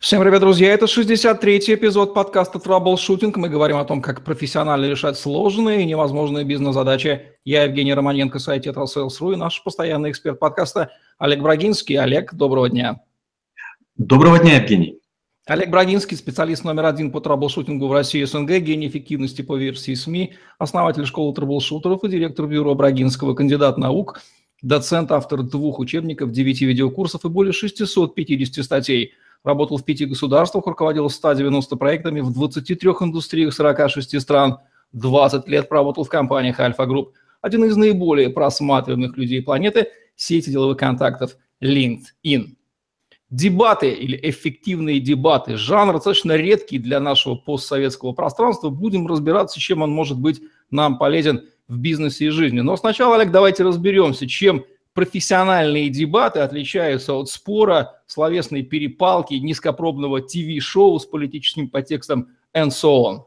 Всем привет, друзья! Это 63-й эпизод подкаста «Траблшутинг». Мы говорим о том, как профессионально решать сложные и невозможные бизнес-задачи. Я Евгений Романенко, сайт «Tetrasales.ru» и наш постоянный эксперт подкаста Олег Брагинский. Олег, доброго дня! Доброго дня, Евгений! Олег Брагинский, специалист номер один по траблшутингу в России и СНГ, гений эффективности по версии СМИ, основатель школы траблшутеров и директор бюро Брагинского, кандидат наук, доцент, автор двух учебников, девяти видеокурсов и более 650 статей – работал в пяти государствах, руководил 190 проектами в 23 индустриях 46 стран, 20 лет проработал в компаниях Альфа Групп. Один из наиболее просматриваемых людей планеты – сети деловых контактов LinkedIn. Дебаты или эффективные дебаты – жанр достаточно редкий для нашего постсоветского пространства. Будем разбираться, чем он может быть нам полезен в бизнесе и жизни. Но сначала, Олег, давайте разберемся, чем профессиональные дебаты отличаются от спора, словесной перепалки, низкопробного ТВ-шоу с политическим подтекстом and so on?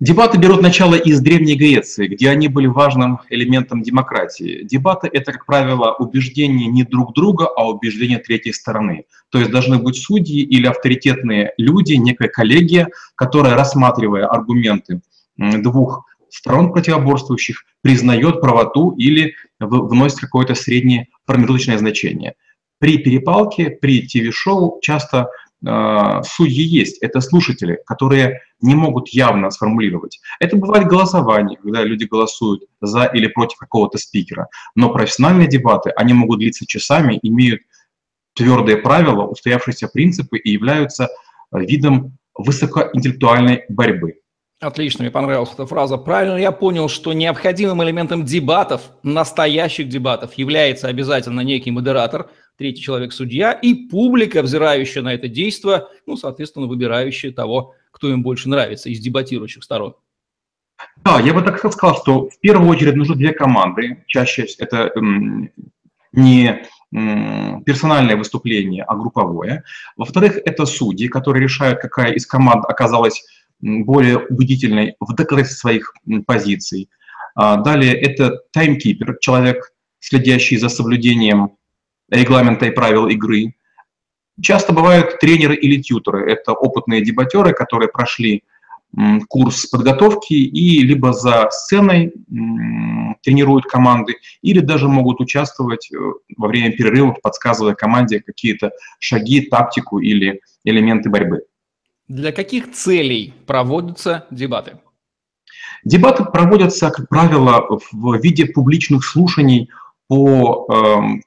Дебаты берут начало из Древней Греции, где они были важным элементом демократии. Дебаты — это, как правило, убеждения не друг друга, а убеждения третьей стороны. То есть должны быть судьи или авторитетные люди, некая коллегия, которая, рассматривая аргументы двух сторон противоборствующих, признает правоту или вносит какое-то среднее промежуточное значение. При перепалке, при ТВ-шоу часто э, судьи есть, это слушатели, которые не могут явно сформулировать. Это бывает голосование, когда люди голосуют за или против какого-то спикера. Но профессиональные дебаты, они могут длиться часами, имеют твердые правила, устоявшиеся принципы и являются видом высокоинтеллектуальной борьбы. Отлично, мне понравилась эта фраза. Правильно я понял, что необходимым элементом дебатов, настоящих дебатов, является обязательно некий модератор, третий человек-судья и публика, взирающая на это действие, ну, соответственно, выбирающая того, кто им больше нравится из дебатирующих сторон. Да, я бы так сказал, что в первую очередь нужны две команды. Чаще это м, не персональное выступление, а групповое. Во-вторых, это судьи, которые решают, какая из команд оказалась более убедительной в доказательстве своих позиций. А, далее это таймкипер, человек, следящий за соблюдением регламента и правил игры. Часто бывают тренеры или тьютеры. Это опытные дебатеры, которые прошли курс подготовки и либо за сценой тренируют команды, или даже могут участвовать э, во время перерывов, подсказывая команде какие-то шаги, тактику или элементы борьбы. Для каких целей проводятся дебаты? Дебаты проводятся, как правило, в виде публичных слушаний по э,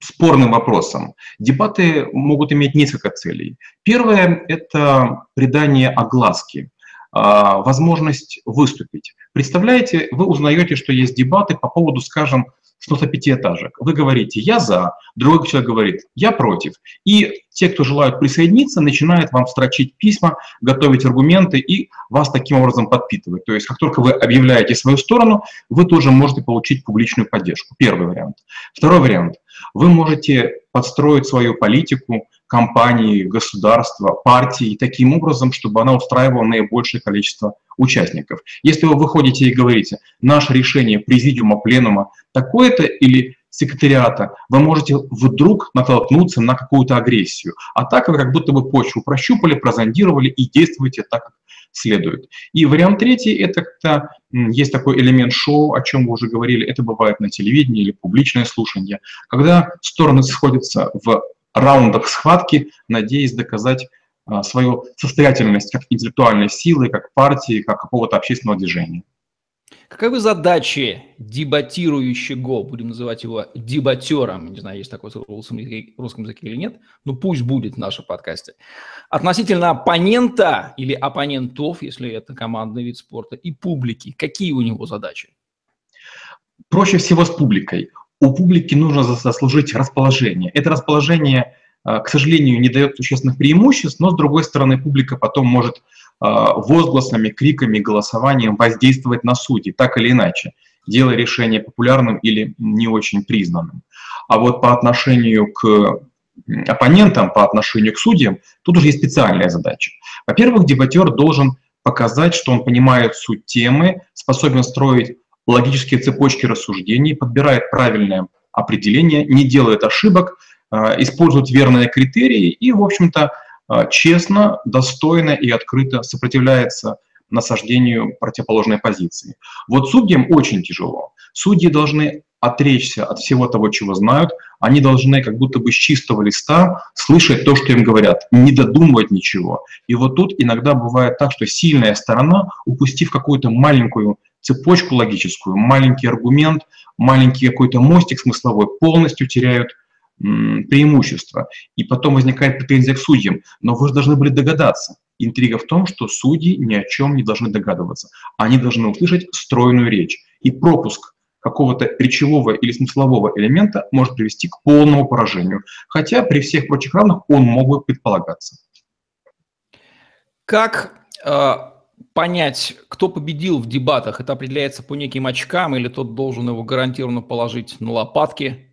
спорным вопросам. Дебаты могут иметь несколько целей. Первое – это придание огласки, э, возможность выступить. Представляете, вы узнаете, что есть дебаты по поводу, скажем, сноса пятиэтажек. Вы говорите «я за», другой человек говорит «я против». И те, кто желают присоединиться, начинают вам строчить письма, готовить аргументы и вас таким образом подпитывать. То есть как только вы объявляете свою сторону, вы тоже можете получить публичную поддержку. Первый вариант. Второй вариант. Вы можете подстроить свою политику, компании, государства, партии таким образом, чтобы она устраивала наибольшее количество участников. Если вы выходите и говорите, наше решение президиума, пленума такое-то или секретариата, вы можете вдруг натолкнуться на какую-то агрессию. А так вы как будто бы почву прощупали, прозондировали и действуете так, как следует. И вариант третий – это когда есть такой элемент шоу, о чем вы уже говорили, это бывает на телевидении или публичное слушание, когда стороны сходятся в раундах схватки, надеясь доказать а, свою состоятельность как интеллектуальной силы, как партии, как какого-то общественного движения. Каковы задачи дебатирующего, будем называть его дебатером, не знаю, есть такое слово в русском языке, или нет, но пусть будет в нашем подкасте, относительно оппонента или оппонентов, если это командный вид спорта, и публики, какие у него задачи? Проще всего с публикой. У публики нужно заслужить расположение. Это расположение, а, к сожалению, не дает существенных преимуществ, но, с другой стороны, публика потом может возгласами, криками, голосованием воздействовать на судей, так или иначе, делая решение популярным или не очень признанным. А вот по отношению к оппонентам, по отношению к судьям, тут уже есть специальная задача. Во-первых, дебатер должен показать, что он понимает суть темы, способен строить логические цепочки рассуждений, подбирает правильное определение, не делает ошибок, используют верные критерии и, в общем-то, честно, достойно и открыто сопротивляется насаждению противоположной позиции. Вот судьям очень тяжело. Судьи должны отречься от всего того, чего знают, они должны как будто бы с чистого листа слышать то, что им говорят, не додумывать ничего. И вот тут иногда бывает так, что сильная сторона, упустив какую-то маленькую цепочку логическую, маленький аргумент, маленький какой-то мостик смысловой, полностью теряют преимущество. И потом возникает претензия к судьям. Но вы же должны были догадаться. Интрига в том, что судьи ни о чем не должны догадываться. Они должны услышать стройную речь. И пропуск какого-то речевого или смыслового элемента может привести к полному поражению, хотя при всех прочих равных он мог бы предполагаться. Как э, понять, кто победил в дебатах? Это определяется по неким очкам или тот должен его гарантированно положить на лопатки?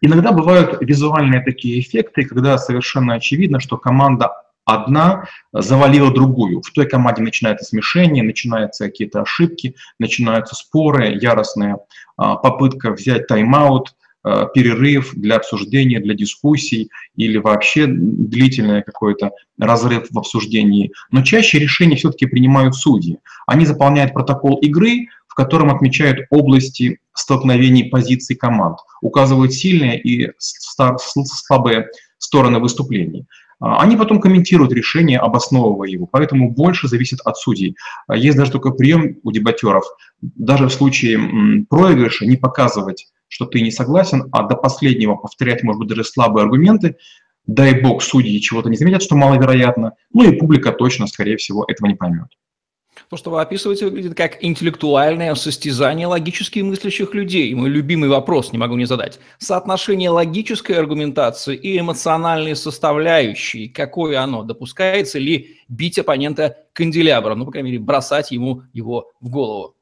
Иногда бывают визуальные такие эффекты, когда совершенно очевидно, что команда одна завалила другую. В той команде начинается смешение, начинаются какие-то ошибки, начинаются споры, яростная а, попытка взять тайм-аут, а, перерыв для обсуждения, для дискуссий или вообще длительный какой-то разрыв в обсуждении. Но чаще решения все-таки принимают судьи. Они заполняют протокол игры, в котором отмечают области столкновений позиций команд, указывают сильные и слабые стороны выступлений. А, они потом комментируют решение, обосновывая его, поэтому больше зависит от судей. А, есть даже такой прием у дебатеров, даже в случае проигрыша не показывать, что ты не согласен, а до последнего повторять, может быть, даже слабые аргументы, дай бог судьи чего-то не заметят, что маловероятно, ну и публика точно, скорее всего, этого не поймет. То, что вы описываете, выглядит как интеллектуальное состязание логически мыслящих людей. И мой любимый вопрос, не могу не задать. Соотношение логической аргументации и эмоциональной составляющей, какое оно? Допускается ли бить оппонента канделябром? Ну, по крайней мере, бросать ему его в голову.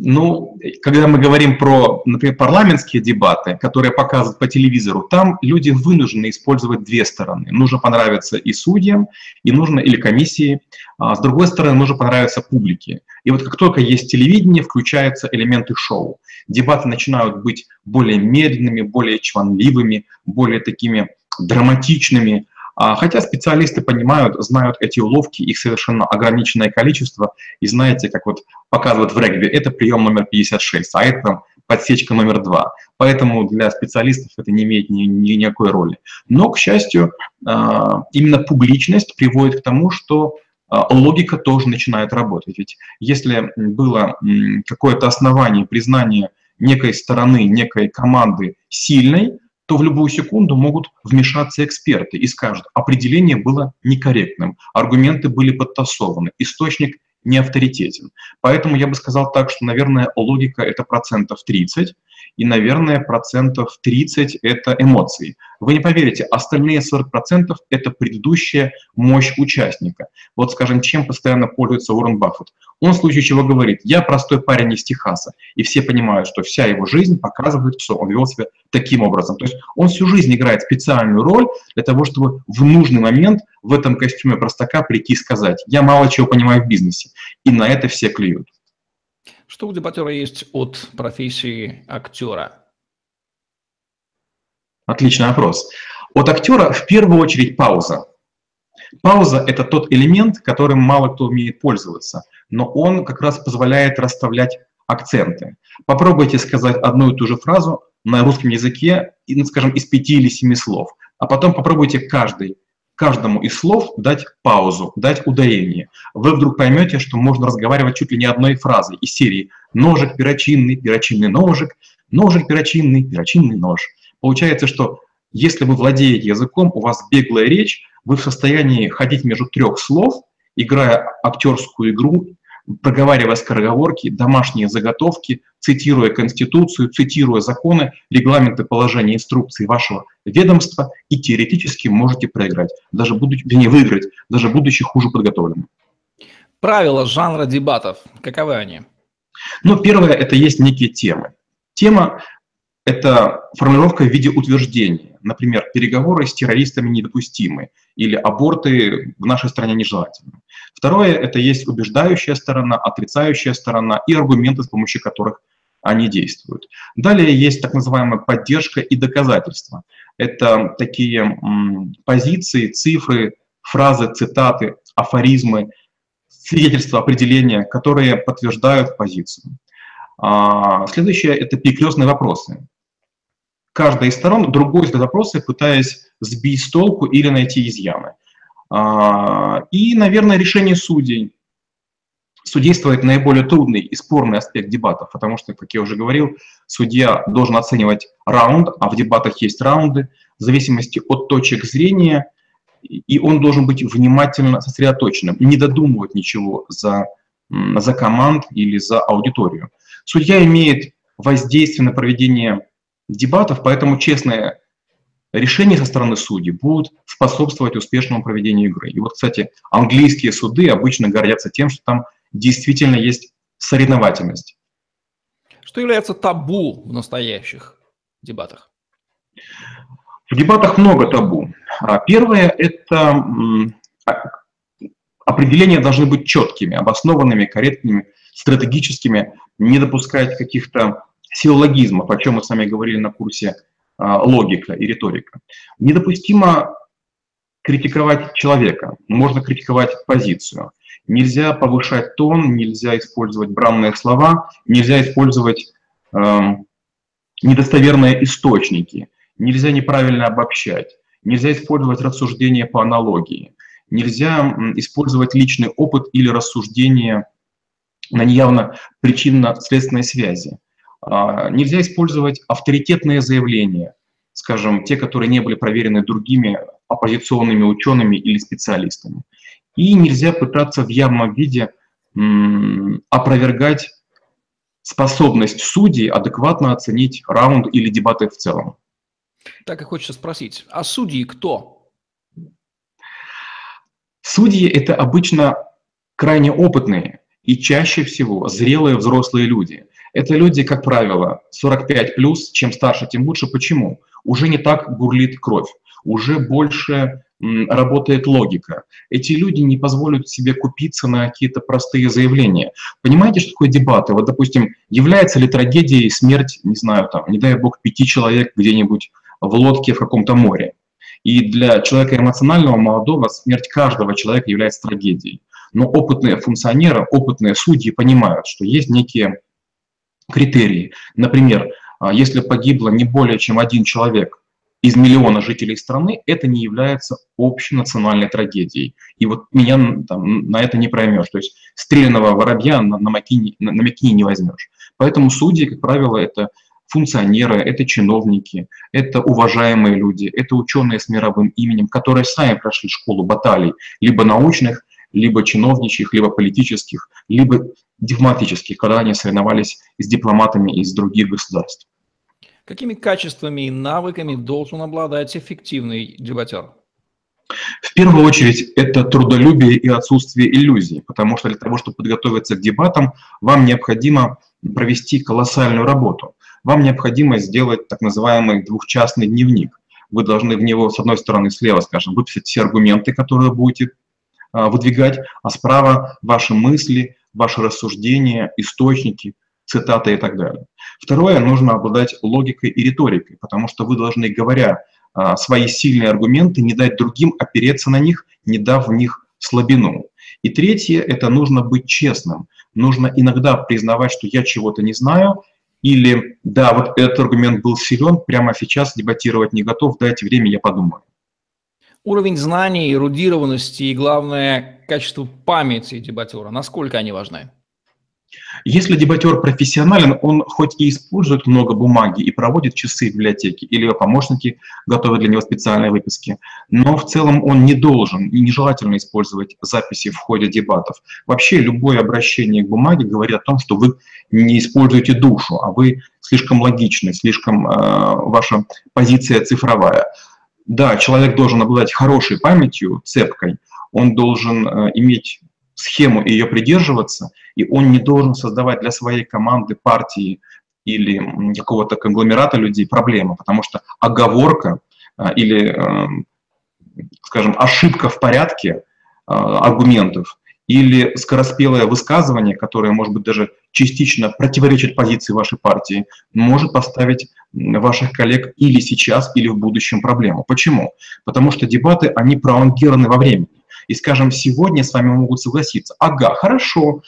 Ну, когда мы говорим про, например, парламентские дебаты, которые показывают по телевизору, там люди вынуждены использовать две стороны. Нужно понравиться и судьям, и нужно или комиссии, а с другой стороны, нужно понравиться публике. И вот как только есть телевидение, включаются элементы шоу. Дебаты начинают быть более медленными, более чванливыми, более такими драматичными, а, хотя специалисты понимают, знают эти уловки, их совершенно ограниченное количество, и знаете, как вот показывают в регби, это прием номер 56, а это подсечка номер два. Поэтому для специалистов это не имеет ни, ни, никакой роли. Но, к счастью, а, именно публичность приводит к тому, что логика тоже начинает работать. Ведь если было какое-то основание признания некой стороны, некой команды сильной, то в любую секунду могут вмешаться эксперты и скажут, определение было некорректным, аргументы были подтасованы, источник не авторитетен. Поэтому я бы сказал так, что, наверное, логика – это процентов 30, и, наверное, процентов 30 – это эмоции. Вы не поверите, остальные 40% – это предыдущая мощь участника. Вот, скажем, чем постоянно пользуется Уоррен Баффет. Он в случае чего говорит, я простой парень из Техаса, и все понимают, что вся его жизнь показывает, что он вел себя таким образом. То есть он всю жизнь играет специальную роль для того, чтобы в нужный момент в этом костюме простака прийти и сказать, я мало чего понимаю в бизнесе. И на это все клюют. Что у дебатера есть от профессии актера? Отличный вопрос. От актера в первую очередь пауза. Пауза – это тот элемент, которым мало кто умеет пользоваться, но он как раз позволяет расставлять акценты. Попробуйте сказать одну и ту же фразу на русском языке, ну, скажем, из пяти или семи слов, а потом попробуйте каждый каждому из слов дать паузу, дать ударение. Вы вдруг поймете, что можно разговаривать чуть ли не одной фразой из серии «ножик перочинный, перочинный ножик», «ножик перочинный, перочинный нож». Получается, что если вы владеете языком, у вас беглая речь, вы в состоянии ходить между трех слов, играя актерскую игру, проговаривая скороговорки, домашние заготовки, цитируя Конституцию, цитируя законы, регламенты, положения, инструкции вашего ведомства, и теоретически можете проиграть, даже будучи, вернее, выиграть, даже будучи хуже подготовленным. Правила жанра дебатов, каковы они? Ну, первое, это есть некие темы. Тема – это формулировка в виде утверждения. Например, переговоры с террористами недопустимы или аборты в нашей стране нежелательны. Второе – это есть убеждающая сторона, отрицающая сторона и аргументы, с помощью которых они действуют. Далее есть так называемая поддержка и доказательства. Это такие позиции, цифры, фразы, цитаты, афоризмы, свидетельства, определения, которые подтверждают позицию. А, следующее – это перекрестные вопросы. Каждая из сторон другой задает вопросы, пытаясь сбить с толку или найти изъяны. А, и, наверное, решение судей. Судействует наиболее трудный и спорный аспект дебатов, потому что, как я уже говорил, судья должен оценивать раунд, а в дебатах есть раунды, в зависимости от точек зрения, и он должен быть внимательно сосредоточенным, не додумывать ничего за, за команд или за аудиторию. Судья имеет воздействие на проведение дебатов, поэтому честное решения со стороны судей будут способствовать успешному проведению игры. И вот, кстати, английские суды обычно гордятся тем, что там действительно есть соревновательность. Что является табу в настоящих дебатах? В дебатах много табу. А первое – это а, определения должны быть четкими, обоснованными, корректными, стратегическими, не допускать каких-то силлогизмов, о чем мы с вами говорили на курсе а, логика и риторика. Недопустимо критиковать человека, можно критиковать позицию. Нельзя повышать тон, нельзя использовать бранные слова, нельзя использовать э, недостоверные источники, нельзя неправильно обобщать, нельзя использовать рассуждения по аналогии, нельзя использовать личный опыт или рассуждения на неявно причинно-следственной связи. А, нельзя использовать авторитетные заявления, скажем, те, которые не были проверены другими оппозиционными учеными или специалистами. И нельзя пытаться в явном виде опровергать способность судей адекватно оценить раунд или дебаты в целом. Так и хочется спросить, а судьи кто? Судьи – это обычно крайне опытные и чаще всего зрелые взрослые люди – это люди, как правило, 45 плюс, чем старше, тем лучше. Почему? Уже не так бурлит кровь, уже больше работает логика. Эти люди не позволят себе купиться на какие-то простые заявления. Понимаете, что такое дебаты? Вот, допустим, является ли трагедией смерть, не знаю, там, не дай бог, пяти человек где-нибудь в лодке в каком-то море? И для человека эмоционального, молодого, смерть каждого человека является трагедией. Но опытные функционеры, опытные судьи понимают, что есть некие критерии. Например, а, если погибло не более чем один человек из миллиона жителей страны, это не является общенациональной трагедией. И вот меня там, на это не проймешь. То есть стрелянного воробья на, на, макине, на, на макине не возьмешь. Поэтому судьи, как правило, это функционеры, это чиновники, это уважаемые люди, это ученые с мировым именем, которые сами прошли школу баталий, либо научных, либо чиновничьих, либо политических, либо дипломатических, когда они соревновались с дипломатами из других государств. Какими качествами и навыками должен обладать эффективный дебатер? В первую очередь это трудолюбие и отсутствие иллюзий, потому что для того, чтобы подготовиться к дебатам, вам необходимо провести колоссальную работу. Вам необходимо сделать так называемый двухчастный дневник. Вы должны в него, с одной стороны, слева, скажем, выписать все аргументы, которые будете выдвигать, а справа ваши мысли, ваши рассуждения, источники, цитаты и так далее. Второе, нужно обладать логикой и риторикой, потому что вы должны, говоря а, свои сильные аргументы, не дать другим опереться на них, не дав в них слабину. И третье, это нужно быть честным. Нужно иногда признавать, что я чего-то не знаю, или да, вот этот аргумент был силен, прямо сейчас дебатировать не готов, дайте время, я подумаю. Уровень знаний, эрудированности и, главное, качество памяти дебатера, насколько они важны? Если дебатер профессионален, он хоть и использует много бумаги и проводит часы в библиотеке, или его помощники готовят для него специальные выписки, но в целом он не должен и нежелательно использовать записи в ходе дебатов. Вообще любое обращение к бумаге говорит о том, что вы не используете душу, а вы слишком логичны, слишком э, ваша позиция цифровая. Да, человек должен обладать хорошей памятью, цепкой, он должен э, иметь схему и ее придерживаться, и он не должен создавать для своей команды, партии или какого-то конгломерата людей проблемы, потому что оговорка э, или, э, скажем, ошибка в порядке аргументов или скороспелое высказывание, которое, может быть, даже частично противоречит позиции вашей партии, может поставить ваших коллег или сейчас, или в будущем проблему. Почему? Потому что дебаты, они пролонгированы во времени. И, скажем, сегодня с вами могут согласиться. Ага, хорошо.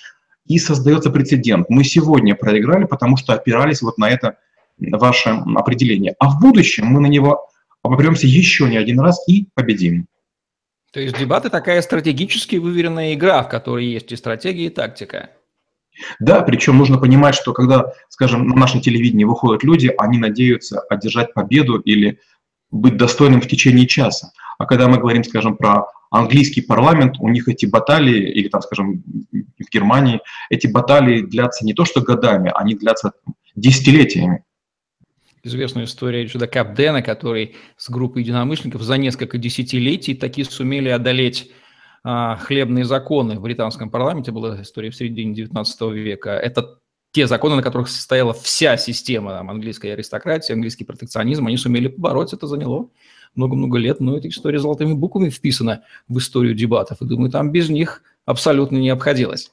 И создается прецедент. Мы сегодня проиграли, потому что опирались вот на это ваше определение. А в будущем мы на него обопремся еще не один раз и победим. То есть дебаты такая стратегически выверенная игра, в которой есть и стратегия, и тактика. Да, причем нужно понимать, что когда, скажем, на нашем телевидении выходят люди, они надеются одержать победу или быть достойным в течение часа. А когда мы говорим, скажем, про английский парламент, у них эти баталии, или там, скажем, в Германии, эти баталии длятся не то что годами, они длятся десятилетиями известную историю Ричарда Капдена, который с группой единомышленников за несколько десятилетий таки сумели одолеть а, хлебные законы в британском парламенте. Была история в середине 19 века. Это те законы, на которых состояла вся система там, английской аристократии, английский протекционизм. Они сумели побороть, это заняло много-много лет, но эта история золотыми буквами вписана в историю дебатов. И думаю, там без них абсолютно не обходилось.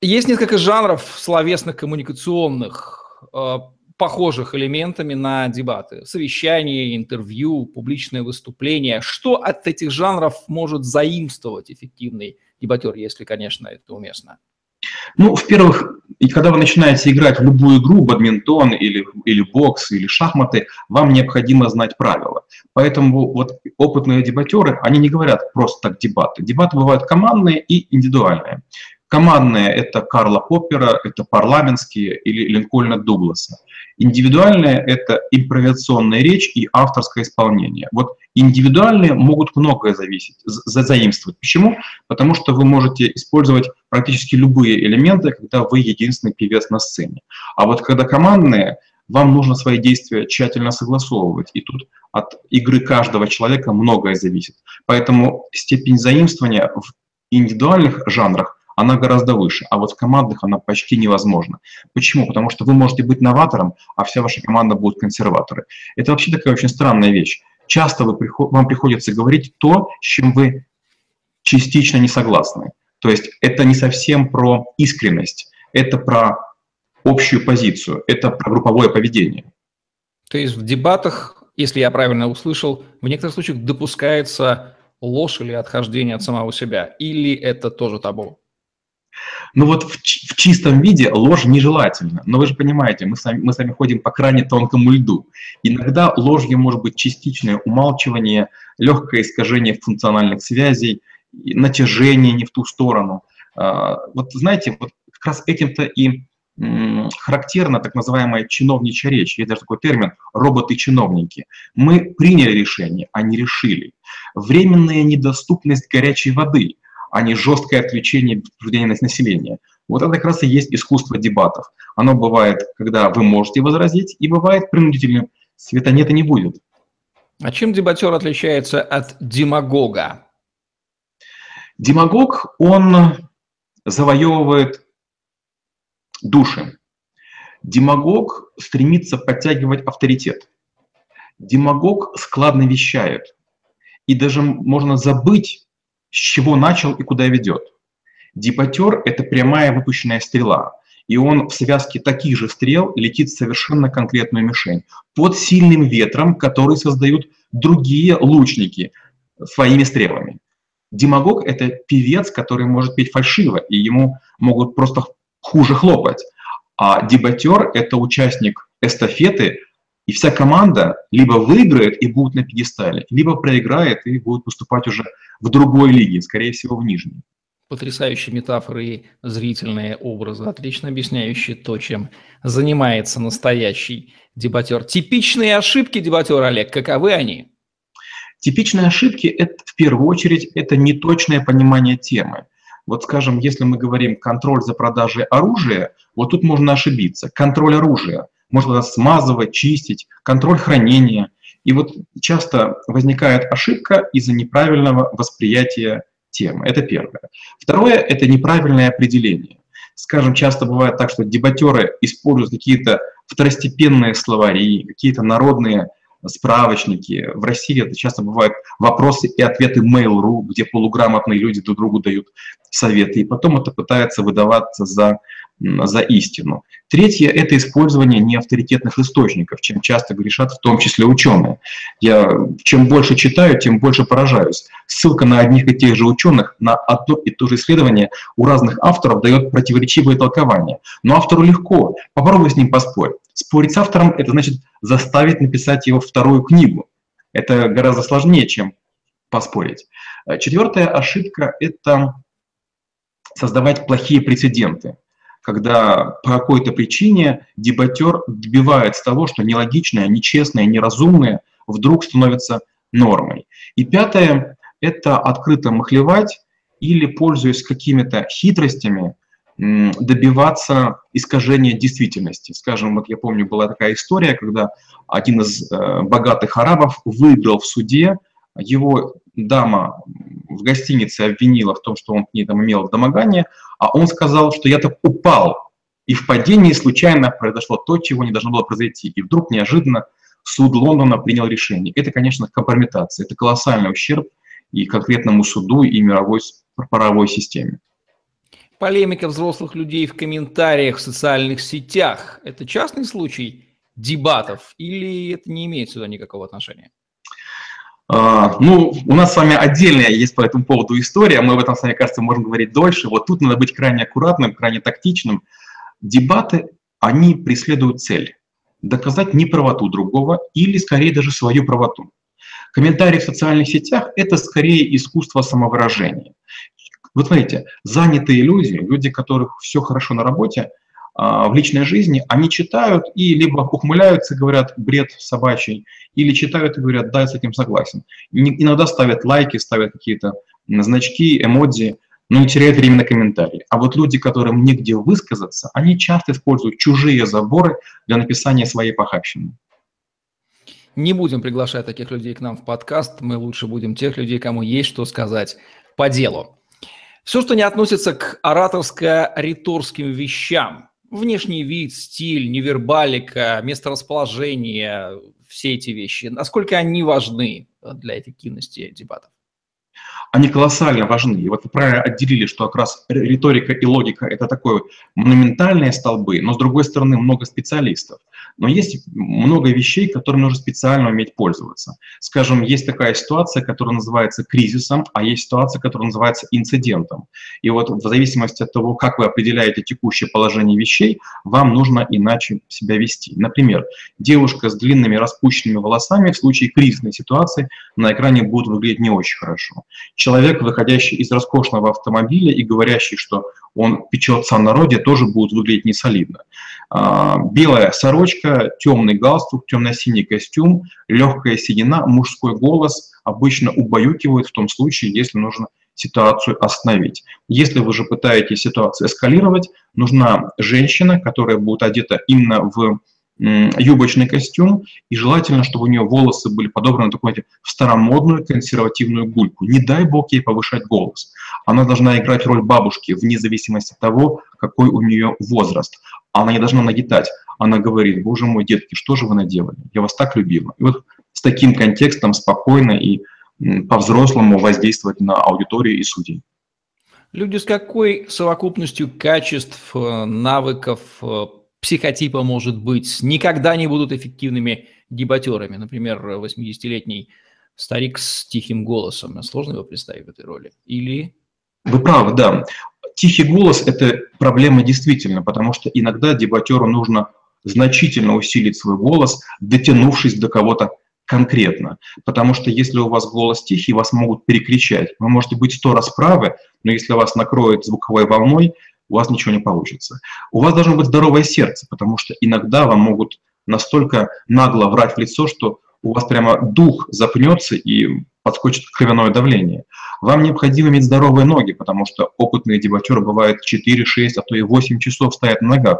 Есть несколько жанров словесных коммуникационных а, похожих элементами на дебаты. Совещание, интервью, публичное выступление. Что от этих жанров может заимствовать эффективный дебатер, если, конечно, это уместно? Ну, в-первых, когда вы начинаете играть в любую игру, бадминтон или, или бокс, или шахматы, вам необходимо знать правила. Поэтому вот опытные дебатеры, они не говорят просто так дебаты. Дебаты бывают командные и индивидуальные. Командные – это Карла Поппера, это парламентские или Линкольна Дугласа. Индивидуальные – это импровизационная речь и авторское исполнение. Вот индивидуальные могут многое зависеть, за заимствовать. Почему? Потому что вы можете использовать практически любые элементы, когда вы единственный певец на сцене. А вот когда командные, вам нужно свои действия тщательно согласовывать. И тут от игры каждого человека многое зависит. Поэтому степень заимствования в индивидуальных жанрах она гораздо выше, а вот в командных она почти невозможна. Почему? Потому что вы можете быть новатором, а вся ваша команда будет консерваторы. Это вообще такая очень странная вещь. Часто вы, вам приходится говорить то, с чем вы частично не согласны. То есть это не совсем про искренность, это про общую позицию, это про групповое поведение. То есть в дебатах, если я правильно услышал, в некоторых случаях допускается ложь или отхождение от самого себя, или это тоже табу? Ну вот в, в чистом виде ложь нежелательна. Но вы же понимаете, мы с, вами, мы с вами ходим по крайне тонкому льду. Иногда ложью может быть частичное умалчивание, легкое искажение функциональных связей, натяжение не в ту сторону. А, вот знаете, вот как раз этим-то и характерна так называемая чиновничья речь. Есть даже такой термин «роботы-чиновники». Мы приняли решение, а не решили. Временная недоступность горячей воды – а не жесткое отключение предупреждения населения. Вот это как раз и есть искусство дебатов. Оно бывает, когда вы можете возразить, и бывает принудительным. Света нет и не будет. А чем дебатер отличается от демагога? Демагог, он завоевывает души. Демагог стремится подтягивать авторитет. Демагог складно вещает. И даже можно забыть с чего начал и куда ведет. Дипотер – это прямая выпущенная стрела, и он в связке таких же стрел летит в совершенно конкретную мишень под сильным ветром, который создают другие лучники своими стрелами. Демагог – это певец, который может петь фальшиво, и ему могут просто хуже хлопать. А дебатер – это участник эстафеты, и вся команда либо выиграет и будет на пьедестале, либо проиграет и будет поступать уже в другой лиге, скорее всего, в нижней. Потрясающие метафоры и зрительные образы, отлично объясняющие то, чем занимается настоящий дебатер. Типичные ошибки дебатера, Олег, каковы они? Типичные ошибки – это в первую очередь это неточное понимание темы. Вот скажем, если мы говорим контроль за продажей оружия, вот тут можно ошибиться. Контроль оружия можно смазывать, чистить, контроль хранения. И вот часто возникает ошибка из-за неправильного восприятия темы. Это первое. Второе – это неправильное определение. Скажем, часто бывает так, что дебатеры используют какие-то второстепенные словари, какие-то народные справочники. В России это часто бывают вопросы и ответы Mail.ru, где полуграмотные люди друг другу дают советы, и потом это пытается выдаваться за за истину. Третье – это использование неавторитетных источников, чем часто грешат в том числе ученые. Я чем больше читаю, тем больше поражаюсь. Ссылка на одних и тех же ученых на одно и то же исследование у разных авторов дает противоречивые толкования. Но автору легко, попробуй с ним поспорь. Спорить с автором – это значит заставить написать его вторую книгу. Это гораздо сложнее, чем поспорить. Четвертая ошибка – это создавать плохие прецеденты когда по какой-то причине дебатер добивается того, что нелогичное, нечестное, неразумное вдруг становится нормой. И пятое – это открыто махлевать или, пользуясь какими-то хитростями, добиваться искажения действительности. Скажем, вот я помню, была такая история, когда один из э, богатых арабов выиграл в суде, его дама в гостинице обвинила в том, что он к ней там имел домогание, а он сказал, что я так упал, и в падении случайно произошло то, чего не должно было произойти. И вдруг неожиданно суд Лондона принял решение. Это, конечно, компрометация, это колоссальный ущерб и конкретному суду, и мировой правовой системе. Полемика взрослых людей в комментариях в социальных сетях – это частный случай дебатов или это не имеет сюда никакого отношения? А, ну, у нас с вами отдельная есть по этому поводу история, мы об этом с вами, кажется, можем говорить дольше. Вот тут надо быть крайне аккуратным, крайне тактичным. Дебаты, они преследуют цель – доказать неправоту другого или, скорее, даже свою правоту. Комментарии в социальных сетях – это скорее искусство самовыражения. Вот смотрите, занятые люди, люди, которых все хорошо на работе – в личной жизни, они читают и либо ухмыляются, говорят бред собачий, или читают и говорят, да, я с этим согласен. Иногда ставят лайки, ставят какие-то значки, эмодзи, но не теряют время на комментарии. А вот люди, которым негде высказаться, они часто используют чужие заборы для написания своей похабщины. Не будем приглашать таких людей к нам в подкаст, мы лучше будем тех людей, кому есть что сказать по делу. Все, что не относится к ораторско-риторским вещам, внешний вид, стиль, невербалика, месторасположение, все эти вещи, насколько они важны для эффективности дебатов? они колоссально важны. И вот вы правильно отделили, что как раз риторика и логика – это такое монументальные столбы, но с другой стороны много специалистов. Но есть много вещей, которыми нужно специально уметь пользоваться. Скажем, есть такая ситуация, которая называется кризисом, а есть ситуация, которая называется инцидентом. И вот в зависимости от того, как вы определяете текущее положение вещей, вам нужно иначе себя вести. Например, девушка с длинными распущенными волосами в случае кризисной ситуации на экране будет выглядеть не очень хорошо. Человек, выходящий из роскошного автомобиля и говорящий, что он печется о народе, тоже будет выглядеть несолидно. А, белая сорочка, темный галстук, темно-синий костюм, легкая седина, мужской голос обычно убаюкивают в том случае, если нужно ситуацию остановить. Если вы же пытаетесь ситуацию эскалировать, нужна женщина, которая будет одета именно в юбочный костюм, и желательно, чтобы у нее волосы были подобраны такой в старомодную консервативную гульку. Не дай бог ей повышать голос. Она должна играть роль бабушки, вне зависимости от того, какой у нее возраст. Она не должна нагитать. Она говорит, боже мой, детки, что же вы наделали? Я вас так любила. И вот с таким контекстом спокойно и по-взрослому воздействовать на аудиторию и судей. Люди с какой совокупностью качеств, э, навыков, э, психотипа, может быть, никогда не будут эффективными дебатерами. Например, 80-летний старик с тихим голосом. Сложно его представить в этой роли? Или... Вы правы, да. Тихий голос – это проблема действительно, потому что иногда дебатеру нужно значительно усилить свой голос, дотянувшись до кого-то конкретно. Потому что если у вас голос тихий, вас могут перекричать. Вы можете быть сто раз правы, но если вас накроет звуковой волной, у вас ничего не получится. У вас должно быть здоровое сердце, потому что иногда вам могут настолько нагло врать в лицо, что у вас прямо дух запнется и подскочит кровяное давление. Вам необходимо иметь здоровые ноги, потому что опытные дебатеры бывают 4, 6, а то и 8 часов стоят на ногах.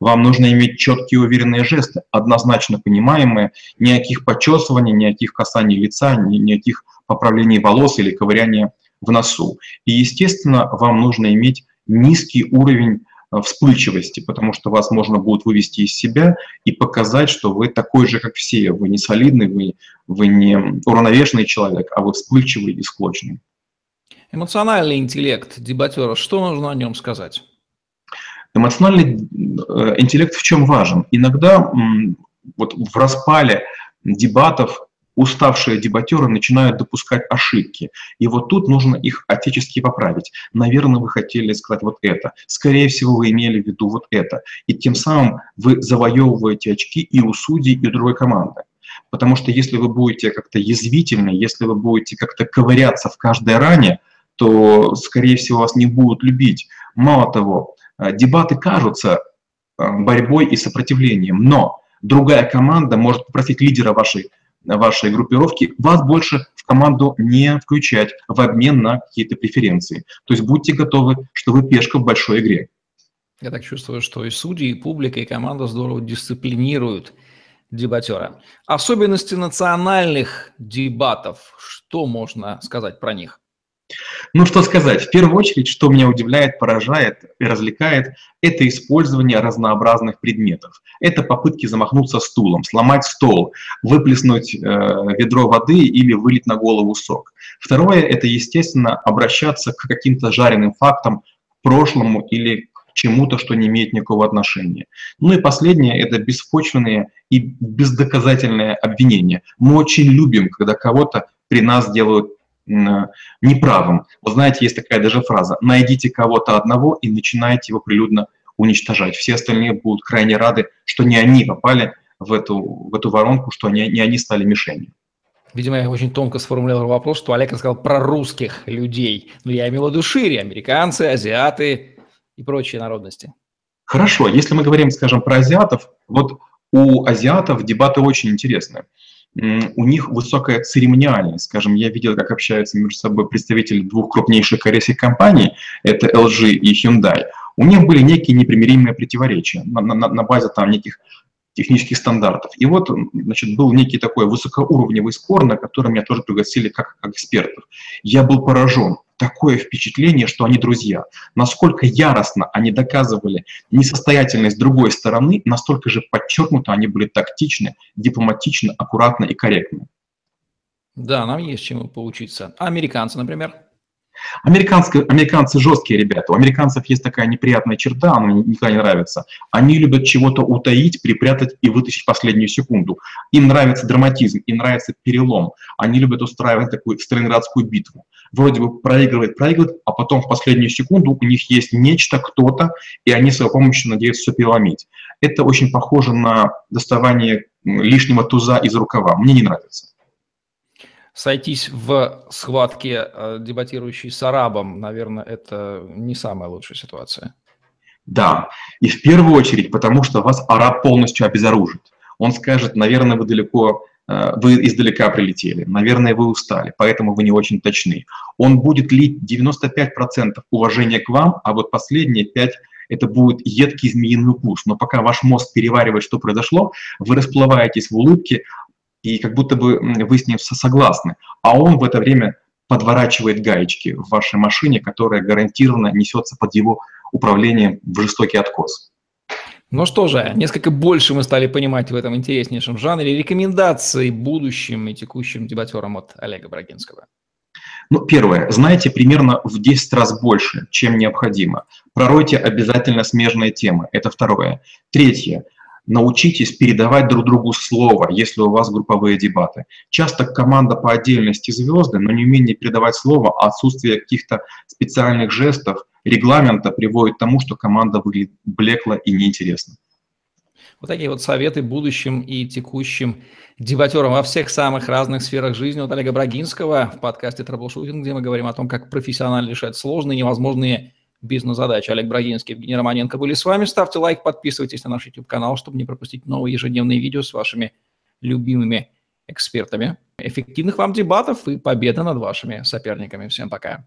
Вам нужно иметь четкие уверенные жесты, однозначно понимаемые, никаких почесываний, никаких касаний лица, никаких поправлений волос или ковыряния в носу. И, естественно, вам нужно иметь низкий уровень вспыльчивости, потому что вас можно будет вывести из себя и показать, что вы такой же, как все. Вы не солидный, вы, вы не уравновешенный человек, а вы вспыльчивый и склочный. Эмоциональный интеллект дебатера, что нужно о нем сказать? Эмоциональный э, интеллект в чем важен? Иногда вот в распале дебатов уставшие дебатеры начинают допускать ошибки. И вот тут нужно их отечески поправить. Наверное, вы хотели сказать вот это. Скорее всего, вы имели в виду вот это. И тем самым вы завоевываете очки и у судей, и у другой команды. Потому что если вы будете как-то язвительны, если вы будете как-то ковыряться в каждой ране, то, скорее всего, вас не будут любить. Мало того, дебаты кажутся э, борьбой и сопротивлением, но другая команда может попросить лидера вашей вашей группировки, вас больше в команду не включать в обмен на какие-то преференции. То есть будьте готовы, что вы пешка в большой игре. Я так чувствую, что и судьи, и публика, и команда здорово дисциплинируют дебатера. Особенности национальных дебатов. Что можно сказать про них? Ну, что сказать, в первую очередь, что меня удивляет, поражает и развлекает, это использование разнообразных предметов. Это попытки замахнуться стулом, сломать стол, выплеснуть э, ведро воды или вылить на голову сок. Второе – это, естественно, обращаться к каким-то жареным фактам, к прошлому или к чему-то, что не имеет никакого отношения. Ну и последнее – это беспочвенные и бездоказательные обвинения. Мы очень любим, когда кого-то при нас делают неправым. Вы знаете, есть такая даже фраза «найдите кого-то одного и начинайте его прилюдно уничтожать». Все остальные будут крайне рады, что не они попали в эту, в эту воронку, что не, не они стали мишенью. Видимо, я очень тонко сформулировал вопрос, что Олег сказал про русских людей. Но я имел в виду шире, американцы, азиаты и прочие народности. Хорошо, если мы говорим, скажем, про азиатов, вот у азиатов дебаты очень интересные у них высокая церемониальность. Скажем, я видел, как общаются между собой представители двух крупнейших корейских компаний, это LG и Hyundai. У них были некие непримиримые противоречия на, на, на базе там неких технических стандартов. И вот, значит, был некий такой высокоуровневый спор, на который меня тоже пригласили как, как экспертов. Я был поражен такое впечатление, что они друзья. Насколько яростно они доказывали несостоятельность другой стороны, настолько же подчеркнуто они были тактичны, дипломатичны, аккуратны и корректны. Да, нам есть чему поучиться. А американцы, например? Американские, американцы жесткие ребята. У американцев есть такая неприятная черта, она никогда не нравится. Они любят чего-то утаить, припрятать и вытащить в последнюю секунду. Им нравится драматизм, им нравится перелом. Они любят устраивать такую Сталинградскую битву. Вроде бы проигрывает, проигрывает, а потом в последнюю секунду у них есть нечто, кто-то, и они своей помощью надеются все переломить. Это очень похоже на доставание лишнего туза из рукава. Мне не нравится сойтись в схватке, э, дебатирующей с арабом, наверное, это не самая лучшая ситуация. Да, и в первую очередь, потому что вас араб полностью обезоружит. Он скажет, наверное, вы далеко, вы издалека прилетели, наверное, вы устали, поэтому вы не очень точны. Он будет лить 95% уважения к вам, а вот последние 5% это будет едкий змеиный укус. Но пока ваш мозг переваривает, что произошло, вы расплываетесь в улыбке, и как будто бы вы с ним согласны, а он в это время подворачивает гаечки в вашей машине, которая гарантированно несется под его управлением в жестокий откос. Ну что же, несколько больше мы стали понимать в этом интереснейшем жанре рекомендации будущим и текущим дебатерам от Олега Брагинского. Ну, первое. Знайте примерно в 10 раз больше, чем необходимо. Проройте обязательно смежные темы. Это второе. Третье научитесь передавать друг другу слово, если у вас групповые дебаты. Часто команда по отдельности звезды, но неумение передавать слово, а отсутствие каких-то специальных жестов, регламента приводит к тому, что команда выглядит блекло и неинтересно. Вот такие вот советы будущим и текущим дебатерам во всех самых разных сферах жизни от Олега Брагинского в подкасте «Траблшутинг», где мы говорим о том, как профессионально решать сложные, невозможные бизнес-задач. Олег Брагинский, Евгений Романенко были с вами. Ставьте лайк, подписывайтесь на наш YouTube-канал, чтобы не пропустить новые ежедневные видео с вашими любимыми экспертами. Эффективных вам дебатов и победы над вашими соперниками. Всем пока.